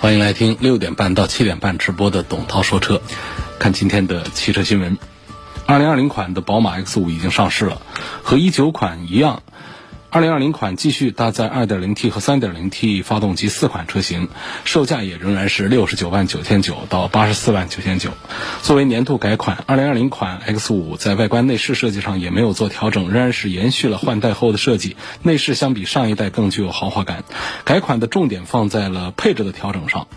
欢迎来听六点半到七点半直播的董涛说车。看今天的汽车新闻，二零二零款的宝马 X 五已经上市了，和一九款一样。二零二零款继续搭载二点零 T 和三点零 T 发动机四款车型，售价也仍然是六十九万九千九到八十四万九千九。作为年度改款，二零二零款 X 五在外观内饰设计上也没有做调整，仍然是延续了换代后的设计。内饰相比上一代更具有豪华感。改款的重点放在了配置的调整上。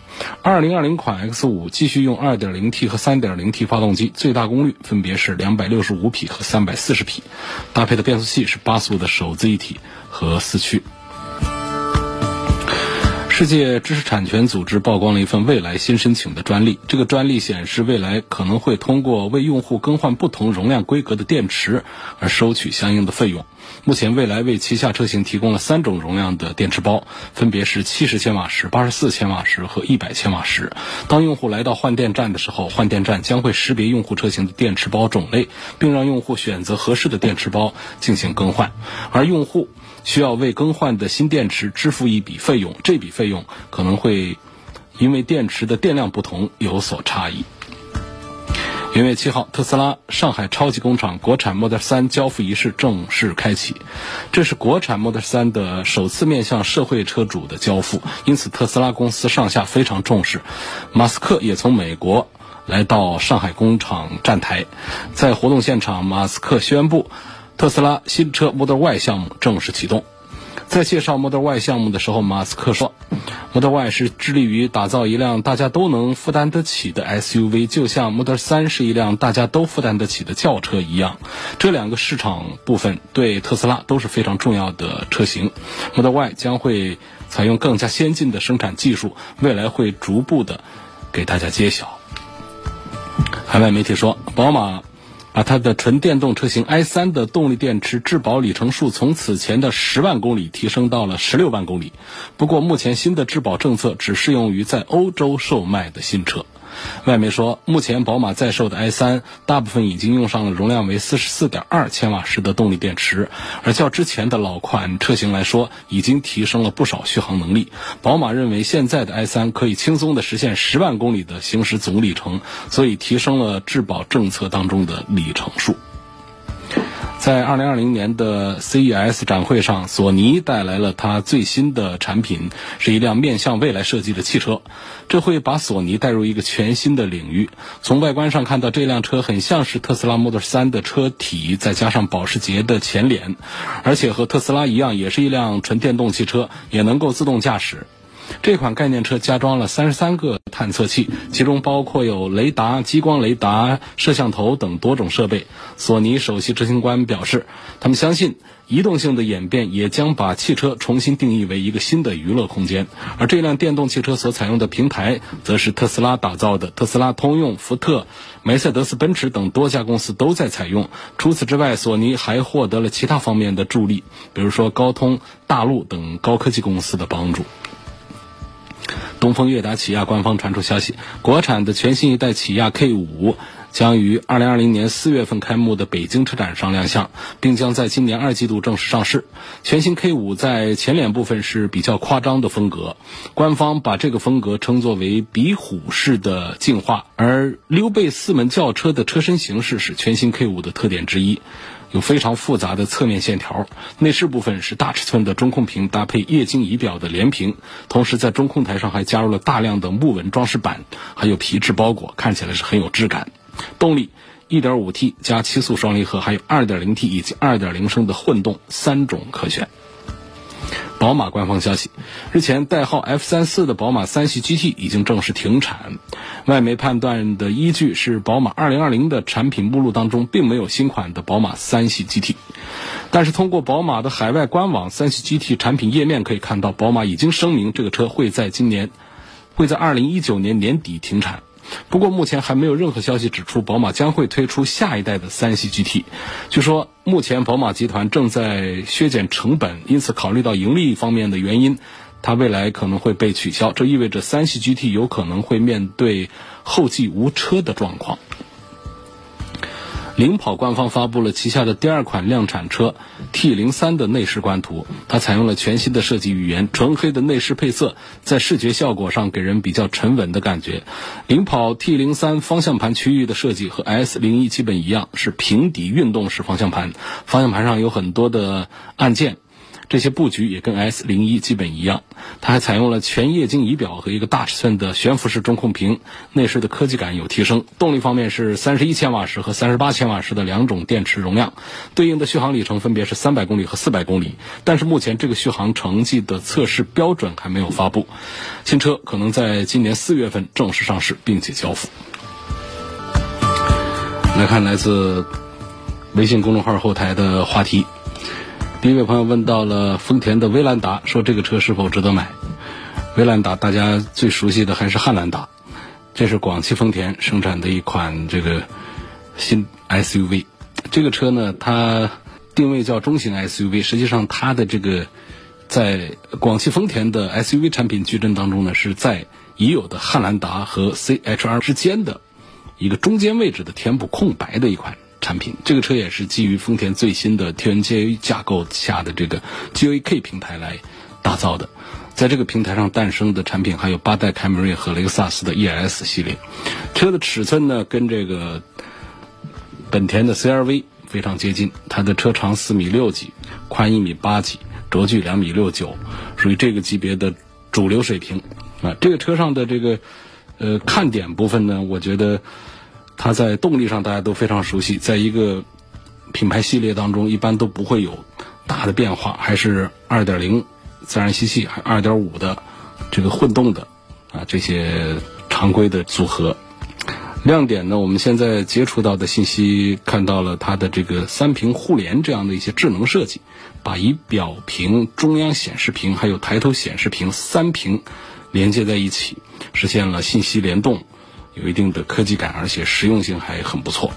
二零二零款 X 五继续用二点零 T 和三点零 T 发动机，最大功率分别是两百六十五匹和三百四十匹，搭配的变速器是八速的手自一体。和四驱。世界知识产权组织曝光了一份未来新申请的专利。这个专利显示，未来可能会通过为用户更换不同容量规格的电池而收取相应的费用。目前，未来为旗下车型提供了三种容量的电池包，分别是七十千瓦时、八十四千瓦时和一百千瓦时。当用户来到换电站的时候，换电站将会识别用户车型的电池包种类，并让用户选择合适的电池包进行更换，而用户。需要为更换的新电池支付一笔费用，这笔费用可能会因为电池的电量不同有所差异。元月七号，特斯拉上海超级工厂国产 Model 3交付仪式正式开启，这是国产 Model 3的首次面向社会车主的交付，因此特斯拉公司上下非常重视。马斯克也从美国来到上海工厂站台，在活动现场，马斯克宣布。特斯拉新车 Model Y 项目正式启动。在介绍 Model Y 项目的时候，马斯克说，Model Y 是致力于打造一辆大家都能负担得起的 SUV，就像 Model 3是一辆大家都负担得起的轿车一样。这两个市场部分对特斯拉都是非常重要的车型。Model Y 将会采用更加先进的生产技术，未来会逐步的给大家揭晓。海外媒体说，宝马。把它的纯电动车型 i3 的动力电池质保里程数从此前的十万公里提升到了十六万公里。不过，目前新的质保政策只适用于在欧洲售卖的新车。外媒说，目前宝马在售的 i 三大部分已经用上了容量为四十四点二千瓦时的动力电池，而较之前的老款车型来说，已经提升了不少续航能力。宝马认为现在的 i 三可以轻松的实现十万公里的行驶总里程，所以提升了质保政策当中的里程数。在二零二零年的 CES 展会上，索尼带来了它最新的产品，是一辆面向未来设计的汽车。这会把索尼带入一个全新的领域。从外观上看到，这辆车很像是特斯拉 Model 3的车体，再加上保时捷的前脸，而且和特斯拉一样，也是一辆纯电动汽车，也能够自动驾驶。这款概念车加装了三十三个探测器，其中包括有雷达、激光雷达、摄像头等多种设备。索尼首席执行官表示，他们相信移动性的演变也将把汽车重新定义为一个新的娱乐空间。而这辆电动汽车所采用的平台，则是特斯拉打造的，特斯拉、通用、福特、梅赛德斯奔驰等多家公司都在采用。除此之外，索尼还获得了其他方面的助力，比如说高通、大陆等高科技公司的帮助。东风悦达起亚官方传出消息，国产的全新一代起亚 K 五将于二零二零年四月份开幕的北京车展上亮相，并将在今年二季度正式上市。全新 K 五在前脸部分是比较夸张的风格，官方把这个风格称作为比虎式的进化，而溜背四门轿车的车身形式是全新 K 五的特点之一。有非常复杂的侧面线条，内饰部分是大尺寸的中控屏搭配液晶仪表的连屏，同时在中控台上还加入了大量的木纹装饰板，还有皮质包裹，看起来是很有质感。动力，1.5T 加七速双离合，还有 2.0T 以及2.0升的混动三种可选。宝马官方消息，日前代号 F 三四的宝马三系 GT 已经正式停产。外媒判断的依据是，宝马2020的产品目录当中并没有新款的宝马三系 GT。但是通过宝马的海外官网三系 GT 产品页面可以看到，宝马已经声明这个车会在今年。会在二零一九年年底停产。不过目前还没有任何消息指出宝马将会推出下一代的三系 GT。据说目前宝马集团正在削减成本，因此考虑到盈利方面的原因，它未来可能会被取消。这意味着三系 GT 有可能会面对后继无车的状况。领跑官方发布了旗下的第二款量产车 T 零三的内饰官图，它采用了全新的设计语言，纯黑的内饰配色，在视觉效果上给人比较沉稳的感觉。领跑 T 零三方向盘区域的设计和 S 零一基本一样，是平底运动式方向盘，方向盘上有很多的按键。这些布局也跟 S 零一基本一样，它还采用了全液晶仪表和一个大尺寸的悬浮式中控屏，内饰的科技感有提升。动力方面是三十一千瓦时和三十八千瓦时的两种电池容量，对应的续航里程分别是三百公里和四百公里。但是目前这个续航成绩的测试标准还没有发布，新车可能在今年四月份正式上市并且交付。来看来自微信公众号后台的话题。第一位朋友问到了丰田的威兰达，说这个车是否值得买？威兰达大家最熟悉的还是汉兰达，这是广汽丰田生产的一款这个新 SUV。这个车呢，它定位叫中型 SUV，实际上它的这个在广汽丰田的 SUV 产品矩阵当中呢，是在已有的汉兰达和 CHR 之间的一个中间位置的填补空白的一款。产品，这个车也是基于丰田最新的 TNGA 架构下的这个 GAK 平台来打造的。在这个平台上诞生的产品还有八代凯美瑞和雷克萨斯的 ES 系列。车的尺寸呢，跟这个本田的 CRV 非常接近。它的车长四米六几，宽一米八几，轴距两米六九，属于这个级别的主流水平。啊，这个车上的这个呃看点部分呢，我觉得。它在动力上大家都非常熟悉，在一个品牌系列当中，一般都不会有大的变化，还是2.0自然吸气，还2.5的这个混动的啊这些常规的组合。亮点呢，我们现在接触到的信息看到了它的这个三屏互联这样的一些智能设计，把仪表屏、中央显示屏还有抬头显示屏三屏连接在一起，实现了信息联动。有一定的科技感，而且实用性还很不错。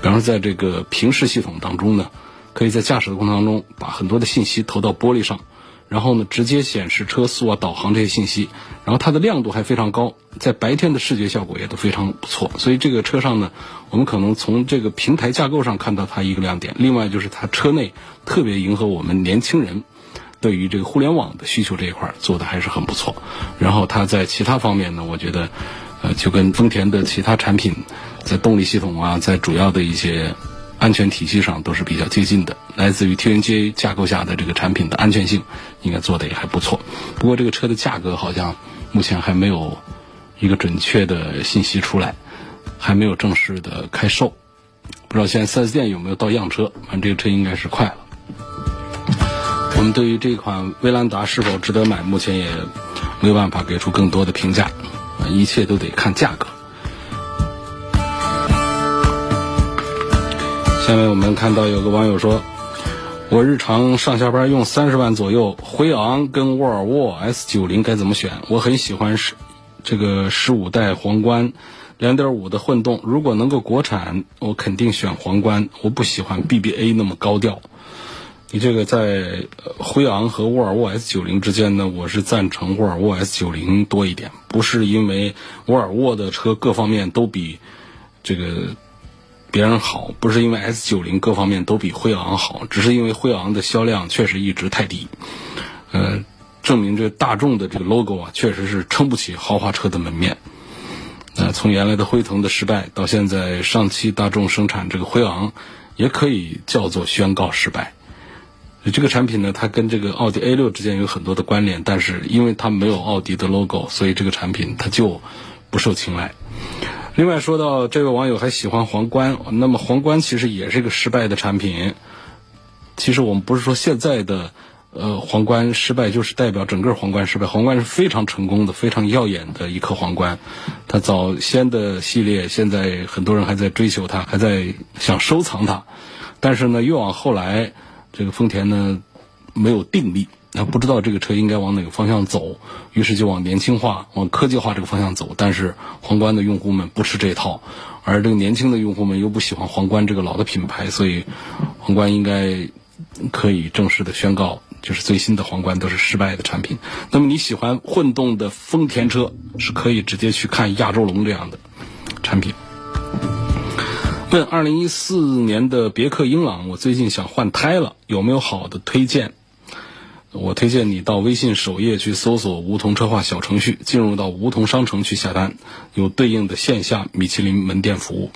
比方说，在这个平视系统当中呢，可以在驾驶的过程当中把很多的信息投到玻璃上，然后呢直接显示车速啊、导航这些信息。然后它的亮度还非常高，在白天的视觉效果也都非常不错。所以这个车上呢，我们可能从这个平台架构上看到它一个亮点。另外就是它车内特别迎合我们年轻人对于这个互联网的需求这一块做的还是很不错。然后它在其他方面呢，我觉得。呃，就跟丰田的其他产品，在动力系统啊，在主要的一些安全体系上都是比较接近的。来自于 TNGA 架构下的这个产品的安全性，应该做的也还不错。不过这个车的价格好像目前还没有一个准确的信息出来，还没有正式的开售。不知道现在 4S 店有没有到样车？反正这个车应该是快了。我们对于这款威兰达是否值得买，目前也没有办法给出更多的评价。一切都得看价格。下面我们看到有个网友说：“我日常上下班用三十万左右，辉昂跟沃尔沃 S 九零该怎么选？我很喜欢十这个十五代皇冠，两点五的混动，如果能够国产，我肯定选皇冠。我不喜欢 BBA 那么高调。”你这个在辉昂和沃尔沃 S 九零之间呢，我是赞成沃尔沃 S 九零多一点，不是因为沃尔沃的车各方面都比这个别人好，不是因为 S 九零各方面都比辉昂好，只是因为辉昂的销量确实一直太低，呃，证明这大众的这个 logo 啊，确实是撑不起豪华车的门面。那从原来的辉腾的失败，到现在上汽大众生产这个辉昂，也可以叫做宣告失败。这个产品呢，它跟这个奥迪 A 六之间有很多的关联，但是因为它没有奥迪的 logo，所以这个产品它就不受青睐。另外说到这位网友还喜欢皇冠，那么皇冠其实也是一个失败的产品。其实我们不是说现在的呃皇冠失败就是代表整个皇冠失败，皇冠是非常成功的、非常耀眼的一颗皇冠。它早先的系列，现在很多人还在追求它，还在想收藏它，但是呢，越往后来。这个丰田呢，没有定力他不知道这个车应该往哪个方向走，于是就往年轻化、往科技化这个方向走。但是皇冠的用户们不吃这套，而这个年轻的用户们又不喜欢皇冠这个老的品牌，所以皇冠应该可以正式的宣告，就是最新的皇冠都是失败的产品。那么你喜欢混动的丰田车，是可以直接去看亚洲龙这样的产品。问二零一四年的别克英朗，我最近想换胎了，有没有好的推荐？我推荐你到微信首页去搜索“梧桐车话”小程序，进入到梧桐商城去下单，有对应的线下米其林门店服务。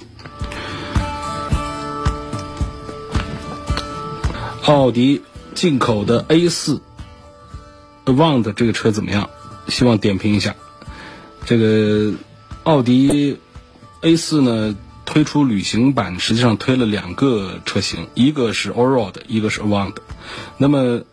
奥迪进口的 A 四 Avant 这个车怎么样？希望点评一下。这个奥迪 A 四呢？推出旅行版，实际上推了两个车型，一个是 Allroad，一个是 Avant。那么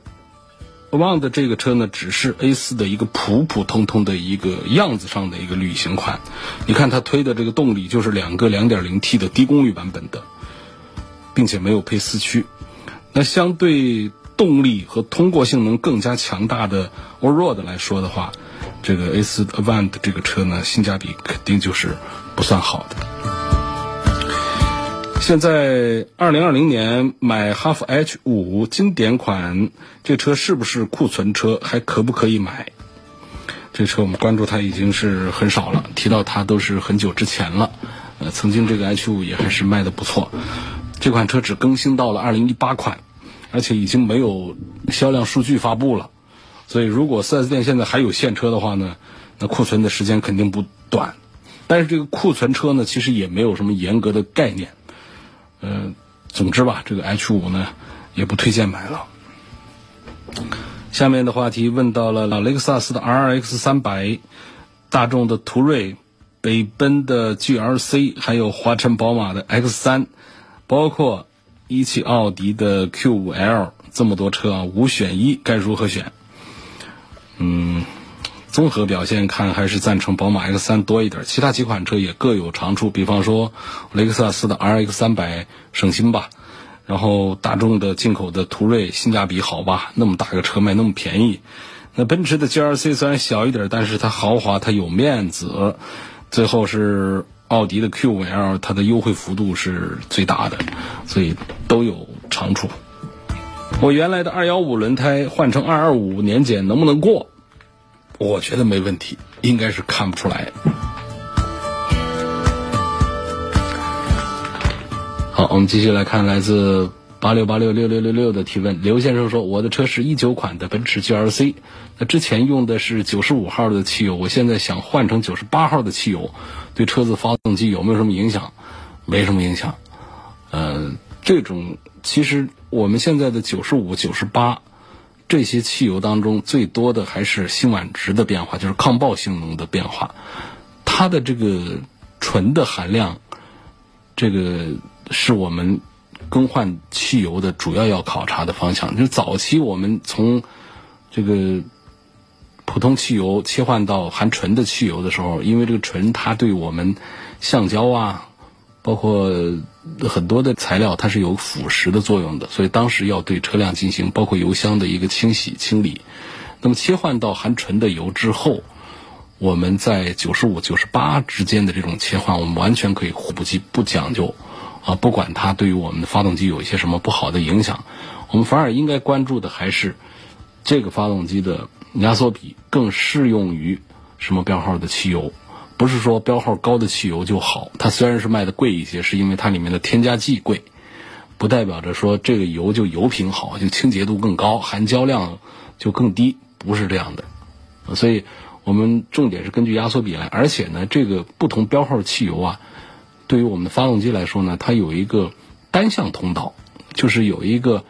Avant 这个车呢，只是 A4 的一个普普通通的一个样子上的一个旅行款。你看它推的这个动力就是两个 2.0T 的低功率版本的，并且没有配四驱。那相对动力和通过性能更加强大的 Allroad 来说的话，这个 A4 Avant 这个车呢，性价比肯定就是不算好的。现在二零二零年买哈弗 H 五经典款，这车是不是库存车？还可不可以买？这车我们关注它已经是很少了，提到它都是很久之前了。呃，曾经这个 H 五也还是卖的不错。这款车只更新到了二零一八款，而且已经没有销量数据发布了。所以，如果 4S 店现在还有现车的话呢，那库存的时间肯定不短。但是这个库存车呢，其实也没有什么严格的概念。呃，总之吧，这个 H 五呢，也不推荐买了。下面的话题问到了老雷克萨斯的 RX 三百、大众的途锐、北奔的 GLC，还有华晨宝马的 X 三，包括一汽奥迪的 Q 五 L，这么多车啊，五选一，该如何选？嗯。综合表现看，还是赞成宝马 X 三多一点。其他几款车也各有长处，比方说雷克萨斯的 RX 三百省心吧，然后大众的进口的途锐性价比好吧，那么大个车卖那么便宜。那奔驰的 GLC 虽然小一点，但是它豪华，它有面子。最后是奥迪的 Q 五 L，它的优惠幅度是最大的，所以都有长处。我原来的二幺五轮胎换成二二五年检能不能过？我觉得没问题，应该是看不出来。好，我们继续来看来自八六八六六六六六的提问。刘先生说：“我的车是一九款的奔驰 GLC，那之前用的是九十五号的汽油，我现在想换成九十八号的汽油，对车子发动机有没有什么影响？没什么影响。呃，这种其实我们现在的九十五、九十八。”这些汽油当中最多的还是辛烷值的变化，就是抗爆性能的变化。它的这个醇的含量，这个是我们更换汽油的主要要考察的方向。就早期我们从这个普通汽油切换到含醇的汽油的时候，因为这个醇它对我们橡胶啊。包括很多的材料，它是有腐蚀的作用的，所以当时要对车辆进行包括油箱的一个清洗清理。那么切换到含醇的油之后，我们在九十五、九十八之间的这种切换，我们完全可以互不计不讲究啊，不管它对于我们的发动机有一些什么不好的影响，我们反而应该关注的还是这个发动机的压缩比更适用于什么标号的汽油。不是说标号高的汽油就好，它虽然是卖的贵一些，是因为它里面的添加剂贵，不代表着说这个油就油品好，就清洁度更高，含胶量就更低，不是这样的。所以我们重点是根据压缩比来，而且呢，这个不同标号汽油啊，对于我们的发动机来说呢，它有一个单向通道，就是有一个。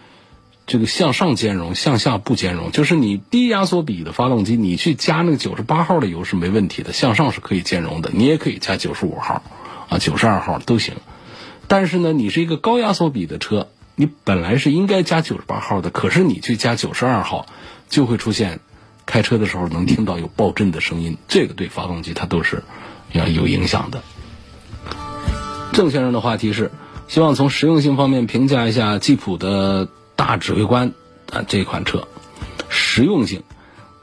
这个向上兼容，向下不兼容。就是你低压缩比的发动机，你去加那个九十八号的油是没问题的，向上是可以兼容的。你也可以加九十五号，啊，九十二号都行。但是呢，你是一个高压缩比的车，你本来是应该加九十八号的，可是你去加九十二号，就会出现开车的时候能听到有爆震的声音。这个对发动机它都是要有影响的。郑先生的话题是，希望从实用性方面评价一下吉普的。大指挥官啊，这款车实用性，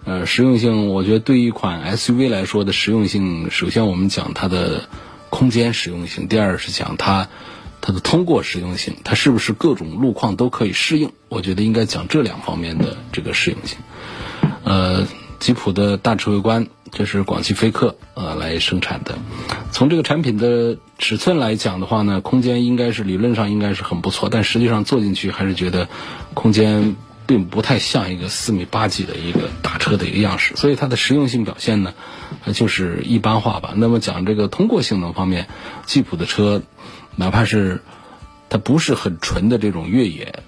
呃，实用性，我觉得对一款 SUV 来说的实用性，首先我们讲它的空间实用性，第二是讲它它的通过实用性，它是不是各种路况都可以适应？我觉得应该讲这两方面的这个实用性。呃，吉普的大指挥官，这是广汽菲克呃来生产的。从这个产品的尺寸来讲的话呢，空间应该是理论上应该是很不错，但实际上坐进去还是觉得空间并不太像一个四米八几的一个大车的一个样式，所以它的实用性表现呢，就是一般化吧。那么讲这个通过性能方面，吉普的车，哪怕是它不是很纯的这种越野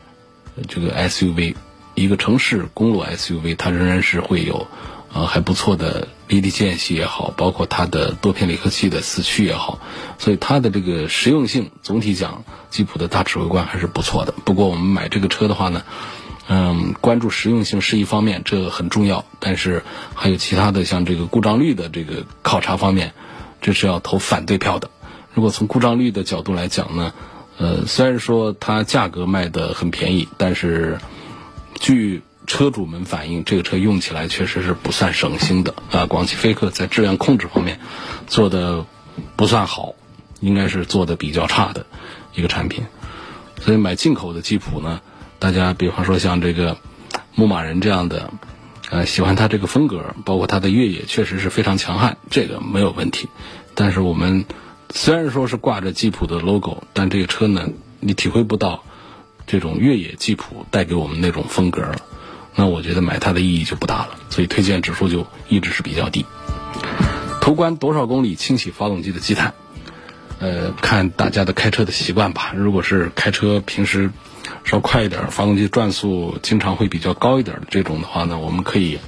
这个 SUV。一个城市公路 SUV，它仍然是会有，呃，还不错的离地间隙也好，包括它的多片离合器的四驱也好，所以它的这个实用性总体讲，吉普的大指挥官还是不错的。不过我们买这个车的话呢，嗯，关注实用性是一方面，这很重要，但是还有其他的像这个故障率的这个考察方面，这是要投反对票的。如果从故障率的角度来讲呢，呃，虽然说它价格卖的很便宜，但是。据车主们反映，这个车用起来确实是不算省心的啊。广汽菲克在质量控制方面做的不算好，应该是做的比较差的一个产品。所以买进口的吉普呢，大家比方说像这个牧马人这样的，呃，喜欢它这个风格，包括它的越野确实是非常强悍，这个没有问题。但是我们虽然说是挂着吉普的 logo，但这个车呢，你体会不到。这种越野吉普带给我们那种风格了，那我觉得买它的意义就不大了，所以推荐指数就一直是比较低。途观多少公里清洗发动机的积碳？呃，看大家的开车的习惯吧。如果是开车平时稍快一点，发动机转速经常会比较高一点的这种的话呢，我们可以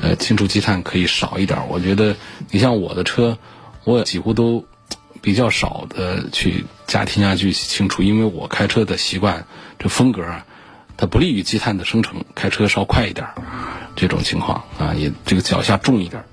呃清除积碳可以少一点。我觉得你像我的车，我几乎都。比较少的去加添加剂清除，因为我开车的习惯，这风格啊，它不利于积碳的生成。开车稍快一点，这种情况啊，也这个脚下重一点。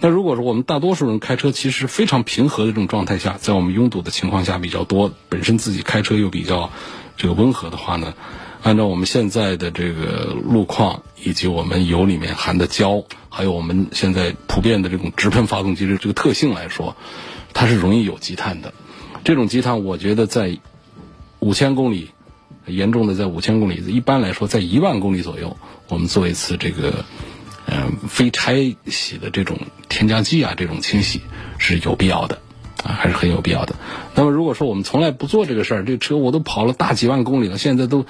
那如果说我们大多数人开车其实非常平和的这种状态下，在我们拥堵的情况下比较多，本身自己开车又比较这个温和的话呢，按照我们现在的这个路况以及我们油里面含的胶，还有我们现在普遍的这种直喷发动机的这个特性来说。它是容易有积碳的，这种积碳我觉得在五千公里，严重的在五千公里，一般来说在一万公里左右，我们做一次这个嗯非拆洗的这种添加剂啊，这种清洗是有必要的啊，还是很有必要的。那么如果说我们从来不做这个事儿，这车我都跑了大几万公里了，现在都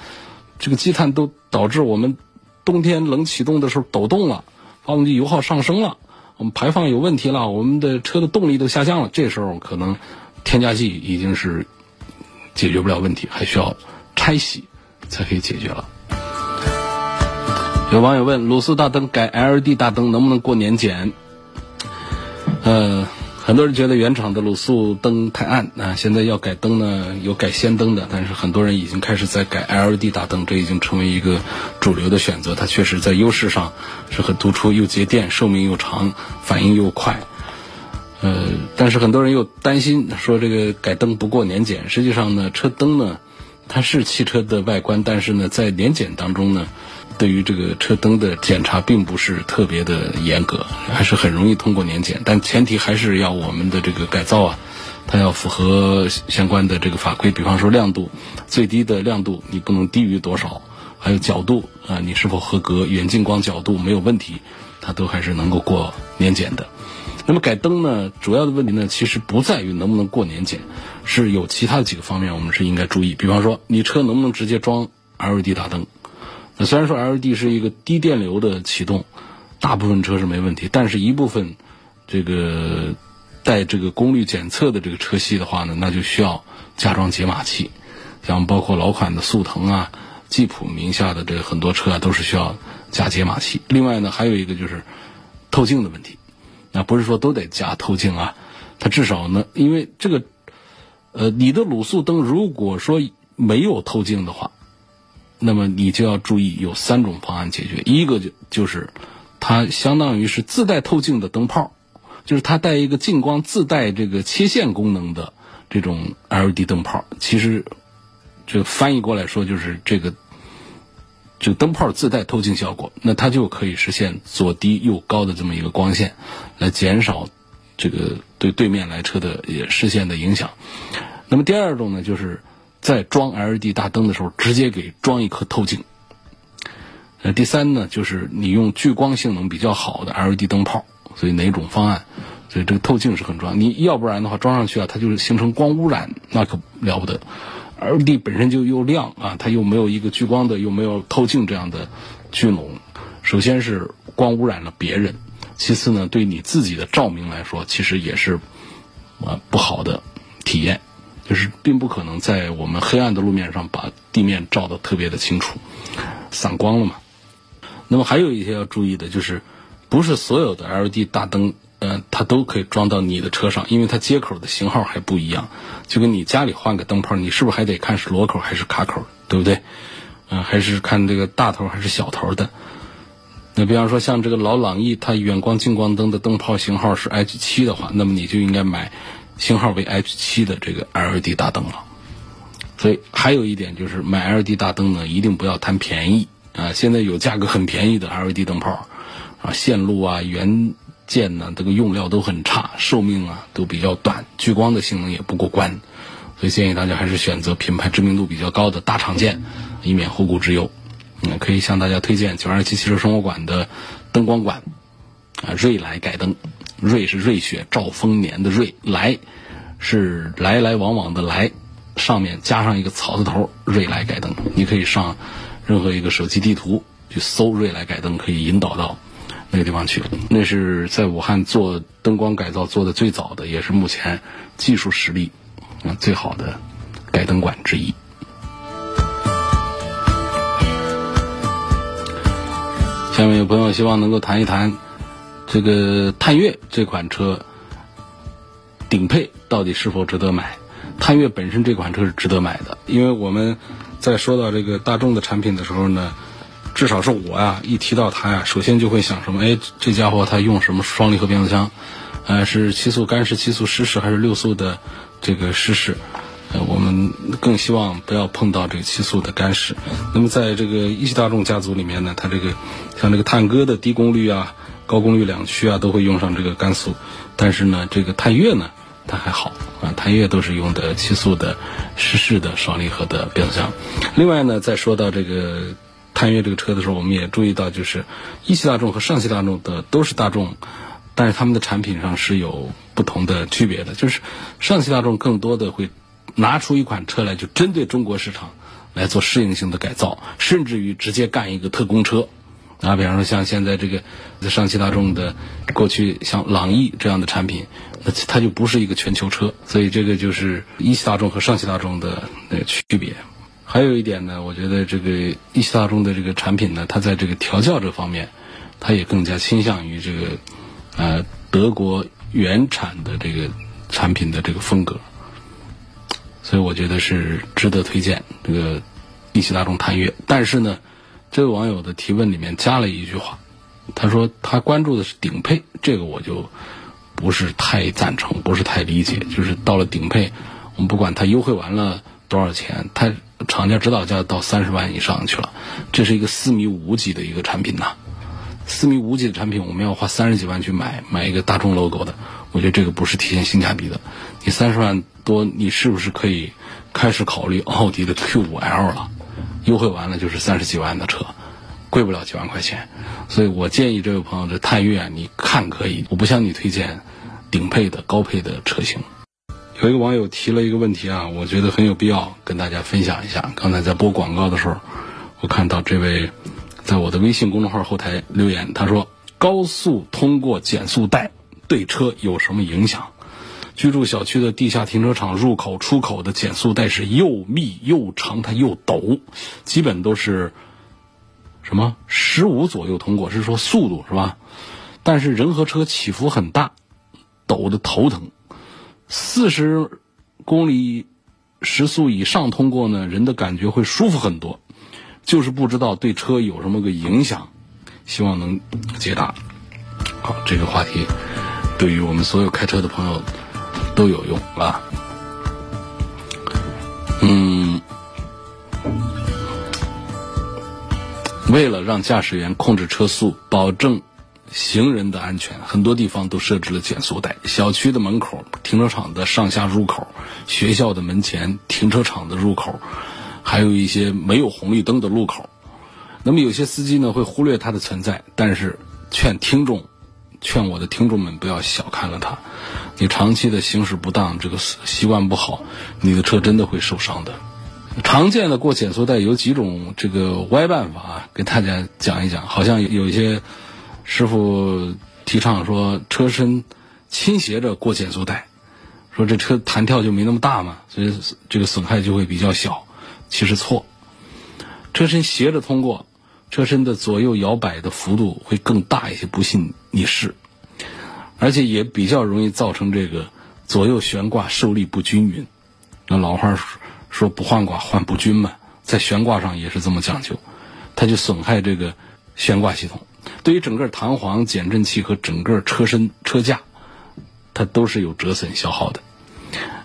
这个积碳都导致我们冬天冷启动的时候抖动了，发动机油耗上升了。我们排放有问题了，我们的车的动力都下降了，这时候可能添加剂已经是解决不了问题，还需要拆洗才可以解决了。有网友问：卤素大灯改 LED 大灯能不能过年检？呃。很多人觉得原厂的卤素灯太暗啊，现在要改灯呢，有改氙灯的，但是很多人已经开始在改 LED 大灯，这已经成为一个主流的选择。它确实在优势上是很突出，又节电，寿命又长，反应又快。呃，但是很多人又担心说这个改灯不过年检。实际上呢，车灯呢，它是汽车的外观，但是呢，在年检当中呢。对于这个车灯的检查并不是特别的严格，还是很容易通过年检，但前提还是要我们的这个改造啊，它要符合相关的这个法规，比方说亮度，最低的亮度你不能低于多少，还有角度啊，你是否合格，远近光角度没有问题，它都还是能够过年检的。那么改灯呢，主要的问题呢，其实不在于能不能过年检，是有其他的几个方面我们是应该注意，比方说你车能不能直接装 LED 大灯。那虽然说 LED 是一个低电流的启动，大部分车是没问题，但是一部分这个带这个功率检测的这个车系的话呢，那就需要加装解码器，像包括老款的速腾啊、吉普名下的这很多车啊，都是需要加解码器。另外呢，还有一个就是透镜的问题，那不是说都得加透镜啊，它至少呢，因为这个呃，你的卤素灯如果说没有透镜的话。那么你就要注意有三种方案解决，一个就就是它相当于是自带透镜的灯泡，就是它带一个近光自带这个切线功能的这种 LED 灯泡。其实这翻译过来说就是这个这个灯泡自带透镜效果，那它就可以实现左低右高的这么一个光线，来减少这个对对面来车的也视线的影响。那么第二种呢，就是在装 LED 大灯的时候，直接给装一颗透镜。那，第三呢，就是你用聚光性能比较好的 LED 灯泡，所以哪种方案，所以这个透镜是很重要。你要不然的话，装上去啊，它就是形成光污染，那可了不得。LED 本身就又亮啊，它又没有一个聚光的，又没有透镜这样的聚拢。首先是光污染了别人，其次呢，对你自己的照明来说，其实也是啊不好的体验，就是并不可能在我们黑暗的路面上把地面照得特别的清楚，散光了嘛。那么还有一些要注意的就是，不是所有的 LED 大灯。呃，它都可以装到你的车上，因为它接口的型号还不一样，就跟你家里换个灯泡，你是不是还得看是螺口还是卡口，对不对？嗯，还是看这个大头还是小头的？那比方说像这个老朗逸，它远光近光灯的灯泡型号是 H 七的话，那么你就应该买型号为 H 七的这个 LED 大灯了。所以还有一点就是买 LED 大灯呢，一定不要贪便宜啊！现在有价格很便宜的 LED 灯泡啊，线路啊，原。件呢，这个用料都很差，寿命啊都比较短，聚光的性能也不过关，所以建议大家还是选择品牌知名度比较高的大厂件，以免后顾之忧。嗯，可以向大家推荐九二七汽车生活馆的灯光馆，啊，瑞来改灯，瑞是瑞雪兆丰年的瑞，来是来来往往的来，上面加上一个草字头，瑞来改灯。你可以上任何一个手机地图去搜瑞来改灯，可以引导到。那个地方去，那是在武汉做灯光改造做的最早的，也是目前技术实力啊最好的改灯馆之一。下面有朋友希望能够谈一谈这个探岳这款车顶配到底是否值得买？探岳本身这款车是值得买的，因为我们在说到这个大众的产品的时候呢。至少是我呀，一提到它呀，首先就会想什么？哎，这家伙它用什么双离合变速箱？呃，是七速干式、七速湿式还是六速的这个湿式？呃，我们更希望不要碰到这个七速的干式。那么在这个一汽大众家族里面呢，它这个像这个探歌的低功率啊、高功率两驱啊，都会用上这个干速。但是呢，这个探岳呢，它还好啊，探岳都是用的七速的湿式的双离合的变速箱。另外呢，再说到这个。探岳这个车的时候，我们也注意到，就是一汽大众和上汽大众的都是大众，但是他们的产品上是有不同的区别的。就是上汽大众更多的会拿出一款车来，就针对中国市场来做适应性的改造，甚至于直接干一个特供车。啊，比方说像现在这个上汽大众的过去像朗逸这样的产品，它就不是一个全球车。所以这个就是一汽大众和上汽大众的那个区别。还有一点呢，我觉得这个一汽大众的这个产品呢，它在这个调教这方面，它也更加倾向于这个，呃，德国原产的这个产品的这个风格，所以我觉得是值得推荐这个一汽大众探岳。但是呢，这位网友的提问里面加了一句话，他说他关注的是顶配，这个我就不是太赞成，不是太理解。就是到了顶配，我们不管它优惠完了多少钱，它。厂家指导价到三十万以上去了，这是一个四米五几的一个产品呐，四米五几的产品我们要花三十几万去买，买一个大众 logo 的，我觉得这个不是体现性价比的。你三十万多，你是不是可以开始考虑奥迪的 Q 五 L 了？优惠完了就是三十几万的车，贵不了几万块钱。所以我建议这位朋友，这探岳你看可以，我不向你推荐顶配的高配的车型。有一个网友提了一个问题啊，我觉得很有必要跟大家分享一下。刚才在播广告的时候，我看到这位在我的微信公众号后台留言，他说：“高速通过减速带对车有什么影响？”居住小区的地下停车场入口出口的减速带是又密又长，它又陡，基本都是什么十五左右通过，是说速度是吧？但是人和车起伏很大，陡的头疼。四十公里时速以上通过呢，人的感觉会舒服很多，就是不知道对车有什么个影响，希望能解答。好，这个话题对于我们所有开车的朋友都有用啊。嗯，为了让驾驶员控制车速，保证行人的安全，很多地方都设置了减速带。小区的门口、停车场的上下入口、学校的门前、停车场的入口，还有一些没有红绿灯的路口。那么有些司机呢会忽略它的存在，但是劝听众、劝我的听众们不要小看了它。你长期的行驶不当，这个习惯不好，你的车真的会受伤的。常见的过减速带有几种这个歪办法啊，给大家讲一讲。好像有一些师傅提倡说车身倾斜着过减速带，说这车弹跳就没那么大嘛，所以这个损害就会比较小。其实错，车身斜着通过，车身的左右摇摆的幅度会更大一些。不信你试，而且也比较容易造成这个左右悬挂受力不均匀。那老话说。说不换挂换不均嘛，在悬挂上也是这么讲究，它就损害这个悬挂系统，对于整个弹簧、减震器和整个车身车架，它都是有折损消耗的。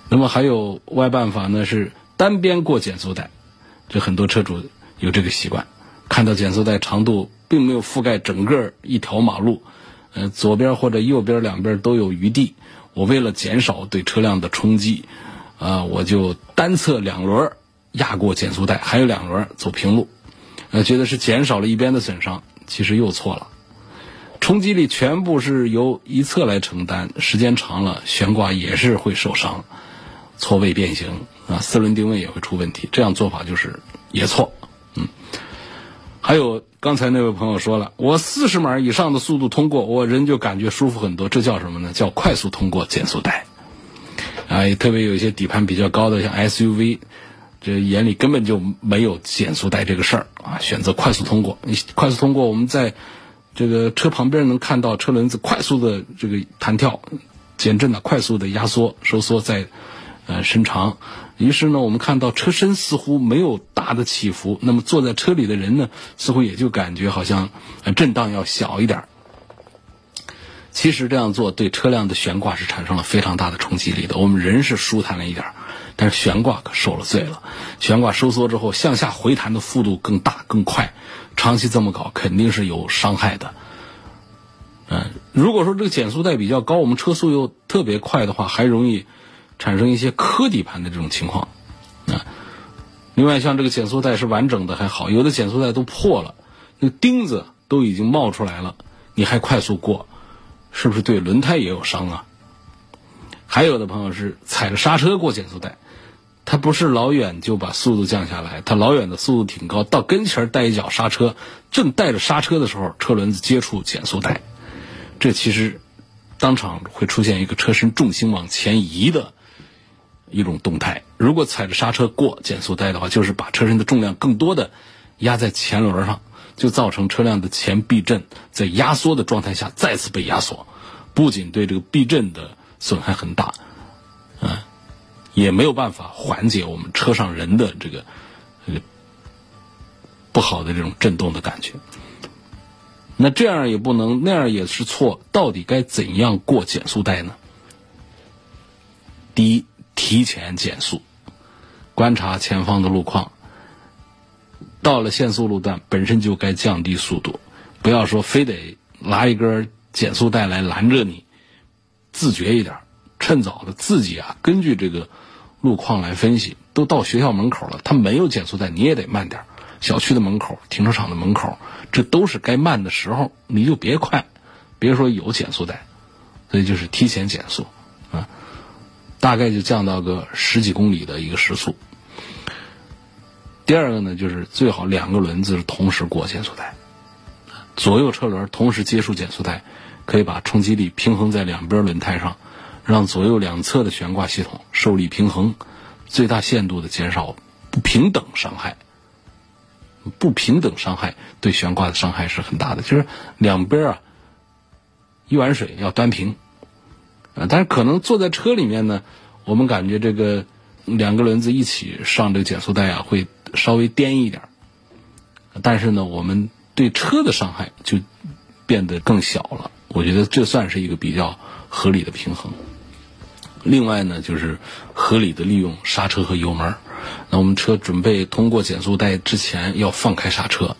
那么还有外办法呢，是单边过减速带，这很多车主有这个习惯，看到减速带长度并没有覆盖整个一条马路，呃，左边或者右边两边都有余地，我为了减少对车辆的冲击。啊，我就单侧两轮压过减速带，还有两轮走平路，呃，觉得是减少了一边的损伤，其实又错了。冲击力全部是由一侧来承担，时间长了悬挂也是会受伤，错位变形啊，四轮定位也会出问题。这样做法就是也错，嗯。还有刚才那位朋友说了，我四十码以上的速度通过，我人就感觉舒服很多，这叫什么呢？叫快速通过减速带。啊，特别有一些底盘比较高的，像 SUV，这眼里根本就没有减速带这个事儿啊，选择快速通过。你快速通过，我们在这个车旁边能看到车轮子快速的这个弹跳、减震的快速的压缩、收缩在呃伸长。于是呢，我们看到车身似乎没有大的起伏，那么坐在车里的人呢，似乎也就感觉好像震荡要小一点。其实这样做对车辆的悬挂是产生了非常大的冲击力的。我们人是舒坦了一点儿，但是悬挂可受了罪了。悬挂收缩之后，向下回弹的幅度更大更快，长期这么搞肯定是有伤害的。嗯，如果说这个减速带比较高，我们车速又特别快的话，还容易产生一些磕底盘的这种情况。啊，另外像这个减速带是完整的还好，有的减速带都破了，那钉子都已经冒出来了，你还快速过。是不是对轮胎也有伤啊？还有的朋友是踩着刹车过减速带，他不是老远就把速度降下来，他老远的速度挺高，到跟前带一脚刹车，正带着刹车的时候，车轮子接触减速带，这其实当场会出现一个车身重心往前移的一种动态。如果踩着刹车过减速带的话，就是把车身的重量更多的压在前轮上。就造成车辆的前避震在压缩的状态下再次被压缩，不仅对这个避震的损害很大，嗯，也没有办法缓解我们车上人的这个这个不好的这种震动的感觉。那这样也不能，那样也是错。到底该怎样过减速带呢？第一，提前减速，观察前方的路况。到了限速路段，本身就该降低速度，不要说非得拿一根减速带来拦着你，自觉一点，趁早的自己啊，根据这个路况来分析。都到学校门口了，他没有减速带，你也得慢点。小区的门口、停车场的门口，这都是该慢的时候，你就别快，别说有减速带，所以就是提前减速啊，大概就降到个十几公里的一个时速。第二个呢，就是最好两个轮子是同时过减速带，左右车轮同时接触减速带，可以把冲击力平衡在两边轮胎上，让左右两侧的悬挂系统受力平衡，最大限度的减少不平等伤害。不平等伤害对悬挂的伤害是很大的，就是两边啊一碗水要端平，啊，但是可能坐在车里面呢，我们感觉这个两个轮子一起上这个减速带啊会。稍微颠一点，但是呢，我们对车的伤害就变得更小了。我觉得这算是一个比较合理的平衡。另外呢，就是合理的利用刹车和油门。那我们车准备通过减速带之前，要放开刹车，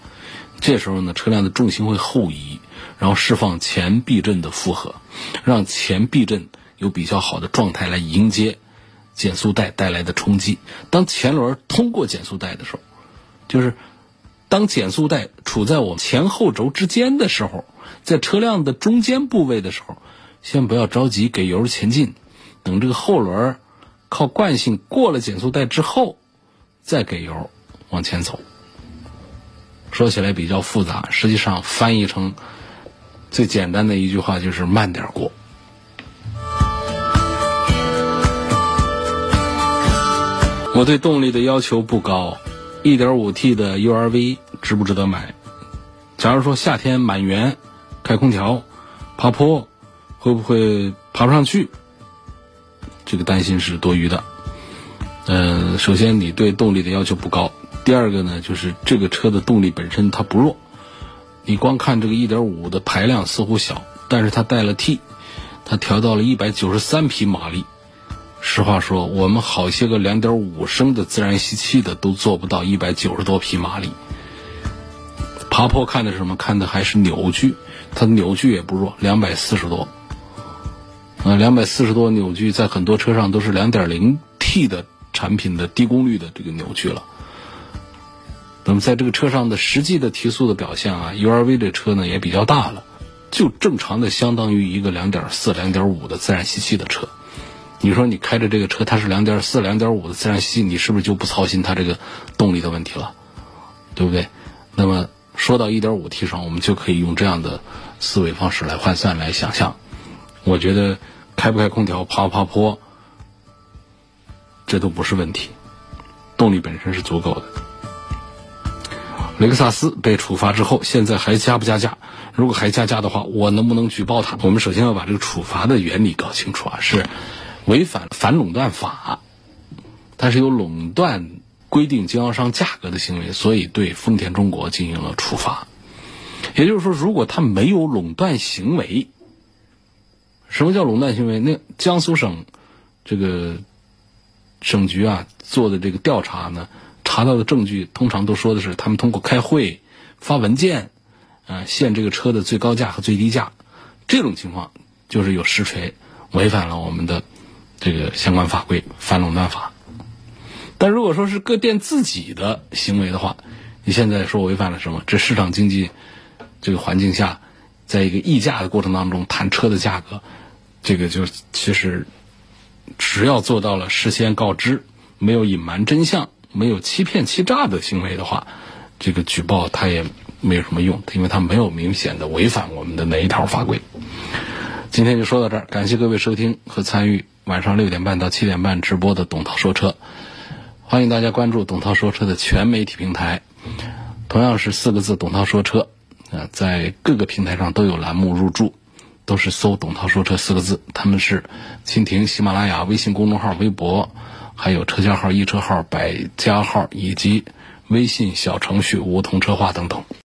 这时候呢，车辆的重心会后移，然后释放前避震的负荷，让前避震有比较好的状态来迎接减速带带来的冲击。当前轮通过减速带的时候，就是当减速带处在我们前后轴之间的时候，在车辆的中间部位的时候，先不要着急给油前进，等这个后轮靠惯性过了减速带之后，再给油往前走。说起来比较复杂，实际上翻译成最简单的一句话就是慢点过。我对动力的要求不高，1.5T 的 URV 值不值得买？假如说夏天满员开空调，爬坡会不会爬不上去？这个担心是多余的。嗯，首先你对动力的要求不高。第二个呢，就是这个车的动力本身它不弱，你光看这个1.5的排量似乎小，但是它带了 T，它调到了193匹马力。实话说，我们好些个2.5升的自然吸气的都做不到190多匹马力。爬坡看的是什么？看的还是扭矩，它扭矩也不弱，240多。啊，两百四十多扭矩，在很多车上都是 2.0T 的产品的低功率的这个扭矩了。那么在这个车上的实际的提速的表现啊，URV 这车呢也比较大了，就正常的相当于一个2.4、2.5的自然吸气的车。你说你开着这个车，它是2.4、2.5的自然吸气，你是不是就不操心它这个动力的问题了？对不对？那么说到 1.5T 上，我们就可以用这样的思维方式来换算来想象。我觉得开不开空调、爬不爬坡，这都不是问题，动力本身是足够的。雷克萨斯被处罚之后，现在还加不加价？如果还加价的话，我能不能举报他？我们首先要把这个处罚的原理搞清楚啊，是违反反垄断法，它是有垄断规定经销商价格的行为，所以对丰田中国进行了处罚。也就是说，如果他没有垄断行为，什么叫垄断行为？那江苏省这个省局啊做的这个调查呢？查到的证据通常都说的是，他们通过开会、发文件，啊，限这个车的最高价和最低价，这种情况就是有实锤，违反了我们的这个相关法规反垄断法。但如果说是各店自己的行为的话，你现在说违反了什么？这市场经济这个环境下，在一个议价的过程当中谈车的价格，这个就其实只要做到了事先告知，没有隐瞒真相。没有欺骗欺诈的行为的话，这个举报它也没有什么用，因为它没有明显的违反我们的哪一条法规。今天就说到这儿，感谢各位收听和参与晚上六点半到七点半直播的董涛说车，欢迎大家关注董涛说车的全媒体平台，同样是四个字董涛说车，啊，在各个平台上都有栏目入驻，都是搜董涛说车四个字，他们是蜻蜓、喜马拉雅、微信公众号、微博。还有车架号、易车号、百家号以及微信小程序梧桐车话等等。